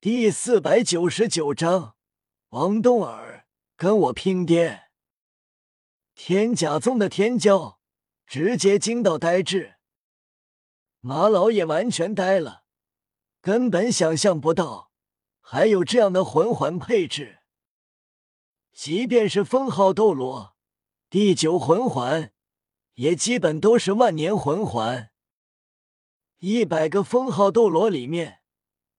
第四百九十九章，王冬儿跟我拼爹！天甲宗的天骄直接惊到呆滞，马老也完全呆了，根本想象不到还有这样的魂环配置。即便是封号斗罗第九魂环，也基本都是万年魂环。一百个封号斗罗里面。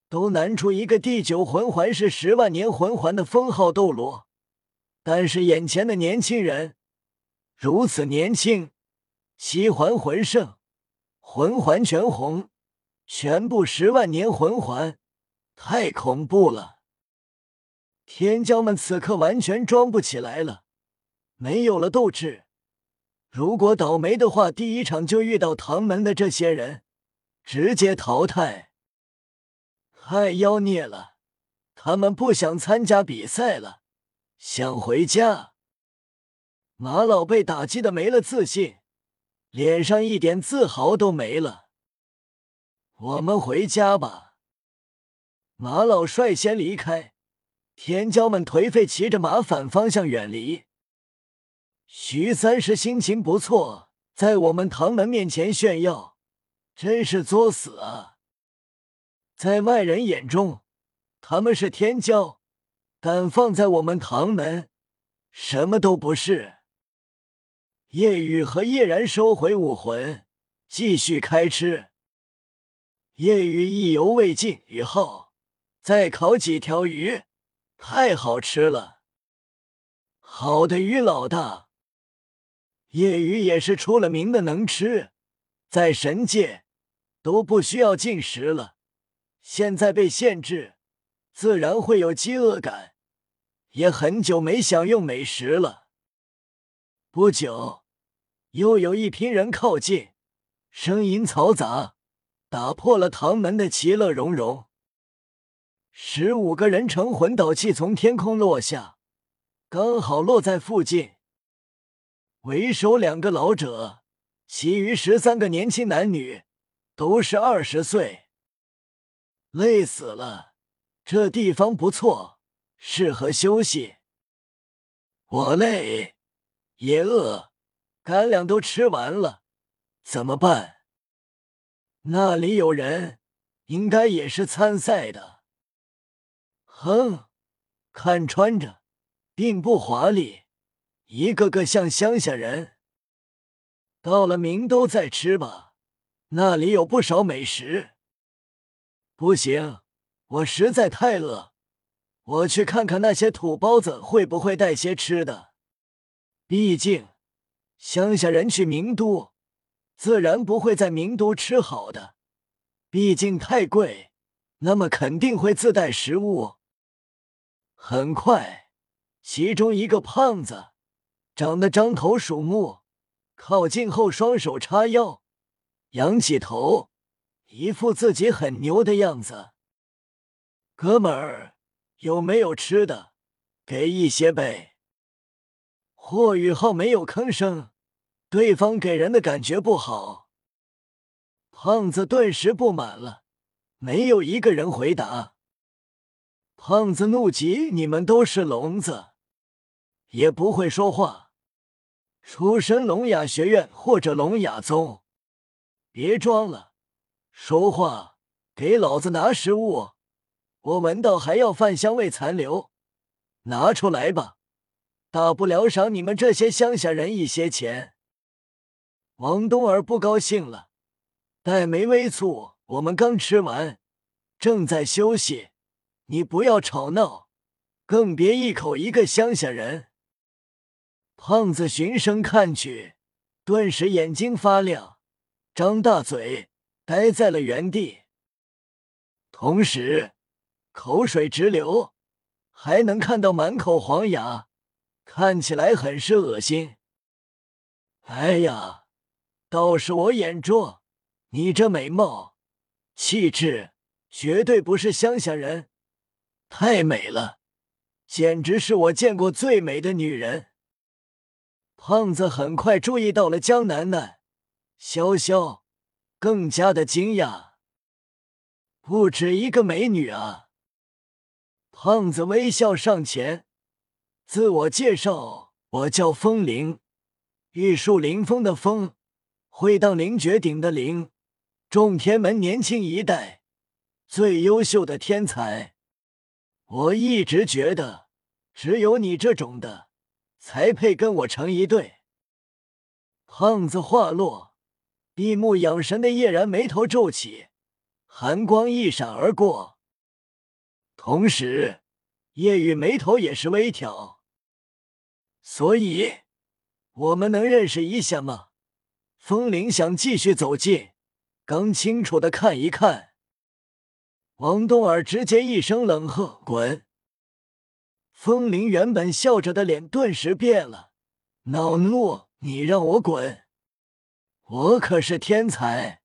都难出一个第九魂环是十万年魂环的封号斗罗，但是眼前的年轻人如此年轻，七环魂圣，魂环全红，全部十万年魂环，太恐怖了！天骄们此刻完全装不起来了，没有了斗志。如果倒霉的话，第一场就遇到唐门的这些人，直接淘汰。太妖孽了！他们不想参加比赛了，想回家。马老被打击的没了自信，脸上一点自豪都没了。我们回家吧。马老率先离开，天骄们颓废骑着马反方向远离。徐三石心情不错，在我们唐门面前炫耀，真是作死啊！在外人眼中，他们是天骄，但放在我们唐门，什么都不是。叶雨和叶然收回武魂，继续开吃。叶雨意犹未尽，雨后再烤几条鱼，太好吃了。好的，鱼老大。叶雨也是出了名的能吃，在神界都不需要进食了。现在被限制，自然会有饥饿感，也很久没享用美食了。不久，又有一批人靠近，声音嘈杂，打破了唐门的其乐融融。十五个人乘魂导器从天空落下，刚好落在附近。为首两个老者，其余十三个年轻男女，都是二十岁。累死了，这地方不错，适合休息。我累，也饿，干粮都吃完了，怎么办？那里有人，应该也是参赛的。哼，看穿着，并不华丽，一个个像乡下人。到了明都再吃吧，那里有不少美食。不行，我实在太饿，我去看看那些土包子会不会带些吃的。毕竟乡下人去名都，自然不会在名都吃好的，毕竟太贵，那么肯定会自带食物。很快，其中一个胖子长得獐头鼠目，靠近后双手叉腰，仰起头。一副自己很牛的样子，哥们儿，有没有吃的？给一些呗。霍雨浩没有吭声，对方给人的感觉不好。胖子顿时不满了，没有一个人回答。胖子怒极：“你们都是聋子，也不会说话，出身聋哑学院或者聋哑宗，别装了。”说话，给老子拿食物！我闻到还要饭香味残留，拿出来吧，大不了赏你们这些乡下人一些钱。王冬儿不高兴了，黛眉微蹙，我们刚吃完，正在休息，你不要吵闹，更别一口一个乡下人。胖子循声看去，顿时眼睛发亮，张大嘴。呆在了原地，同时口水直流，还能看到满口黄牙，看起来很是恶心。哎呀，倒是我眼拙，你这美貌、气质，绝对不是乡下人，太美了，简直是我见过最美的女人。胖子很快注意到了江楠楠、潇潇。更加的惊讶，不止一个美女啊！胖子微笑上前，自我介绍：“我叫风铃，玉树临风的风，会当凌绝顶的凌，众天门年轻一代最优秀的天才。我一直觉得，只有你这种的，才配跟我成一对。”胖子话落，闭目养神的叶然眉头皱起，寒光一闪而过。同时，叶雨眉头也是微挑。所以，我们能认识一下吗？风铃想继续走近，更清楚的看一看。王东儿直接一声冷喝：“滚！”风铃原本笑着的脸顿时变了，恼怒：“你让我滚？我可是天才，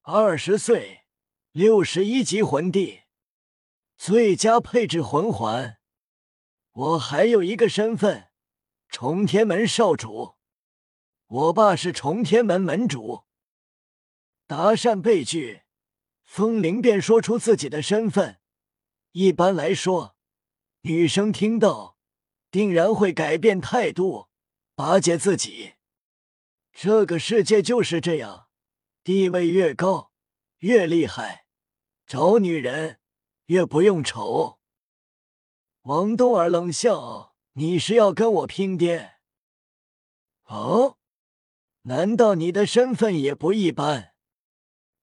二十岁，六十一级魂帝。”最佳配置魂环，我还有一个身份，重天门少主。我爸是重天门门主。搭讪被拒，风铃便说出自己的身份。一般来说，女生听到，定然会改变态度，巴结自己。这个世界就是这样，地位越高，越厉害，找女人。越不用愁。王东儿冷笑：“你是要跟我拼爹？哦，难道你的身份也不一般？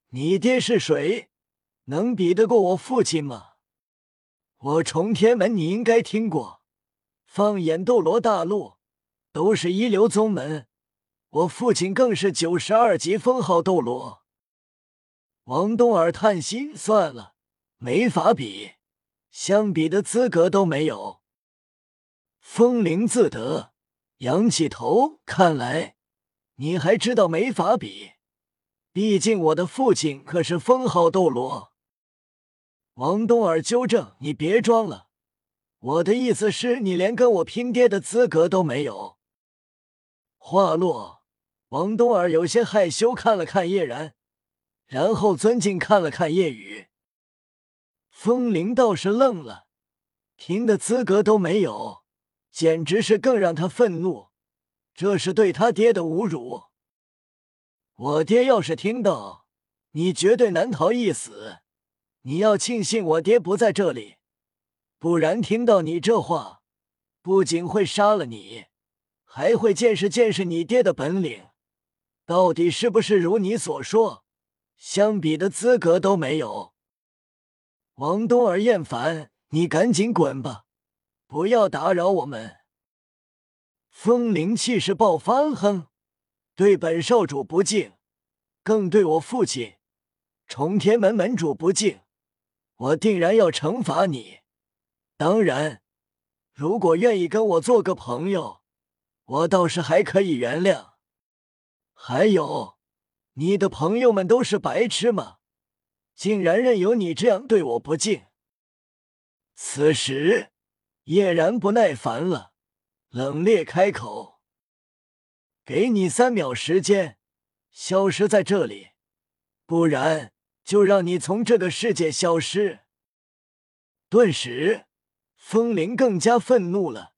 你爹是谁？能比得过我父亲吗？我重天门你应该听过，放眼斗罗大陆，都是一流宗门。我父亲更是九十二级封号斗罗。”王东儿叹息：“算了。”没法比，相比的资格都没有。风铃自得，仰起头，看来你还知道没法比。毕竟我的父亲可是封号斗罗。王东儿纠正：“你别装了，我的意思是你连跟我拼爹的资格都没有。”话落，王东儿有些害羞，看了看叶然，然后尊敬看了看叶雨。风铃倒是愣了，听的资格都没有，简直是更让他愤怒。这是对他爹的侮辱。我爹要是听到，你绝对难逃一死。你要庆幸我爹不在这里，不然听到你这话，不仅会杀了你，还会见识见识你爹的本领，到底是不是如你所说，相比的资格都没有。王东儿厌烦，你赶紧滚吧，不要打扰我们。风铃气势爆发，哼，对本少主不敬，更对我父亲重天门门主不敬，我定然要惩罚你。当然，如果愿意跟我做个朋友，我倒是还可以原谅。还有，你的朋友们都是白痴吗？竟然任由你这样对我不敬！此时，叶然不耐烦了，冷冽开口：“给你三秒时间，消失在这里，不然就让你从这个世界消失。”顿时，风铃更加愤怒了，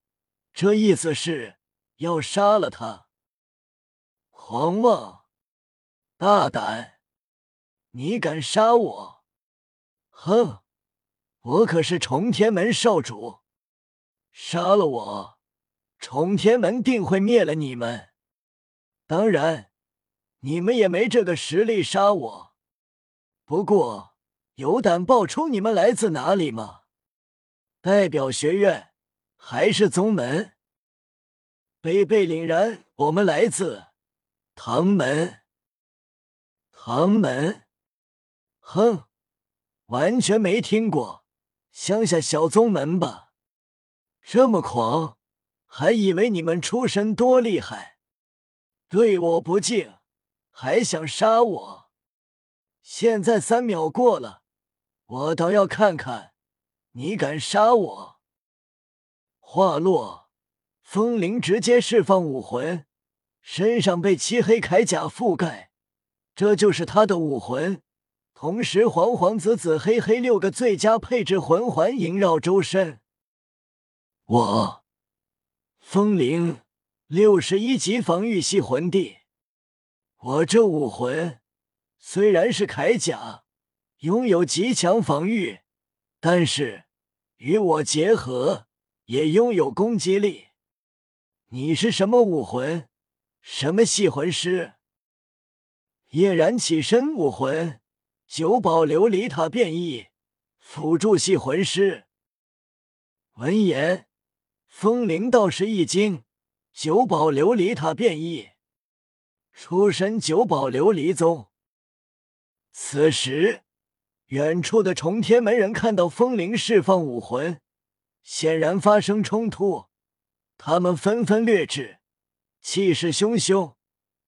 这意思是要杀了他！狂妄，大胆！你敢杀我？哼！我可是重天门少主，杀了我，重天门定会灭了你们。当然，你们也没这个实力杀我。不过，有胆报出你们来自哪里吗？代表学院还是宗门？贝贝凛然，我们来自唐门。唐门。哼，完全没听过，乡下小宗门吧？这么狂，还以为你们出身多厉害，对我不敬，还想杀我？现在三秒过了，我倒要看看你敢杀我！话落，风铃直接释放武魂，身上被漆黑铠甲覆盖，这就是他的武魂。同时黄黄紫紫黑黑六个最佳配置魂环萦绕周身。我，风灵，六十一级防御系魂帝。我这武魂虽然是铠甲，拥有极强防御，但是与我结合也拥有攻击力。你是什么武魂？什么系魂师？叶然起身，武魂九宝琉璃塔变异，辅助系魂师。闻言，风铃道士一惊：九宝琉璃塔变异。出身九宝琉璃宗。此时，远处的重天门人看到风铃释放武魂，显然发生冲突，他们纷纷掠至，气势汹汹，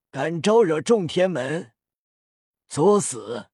敢招惹众天门，作死！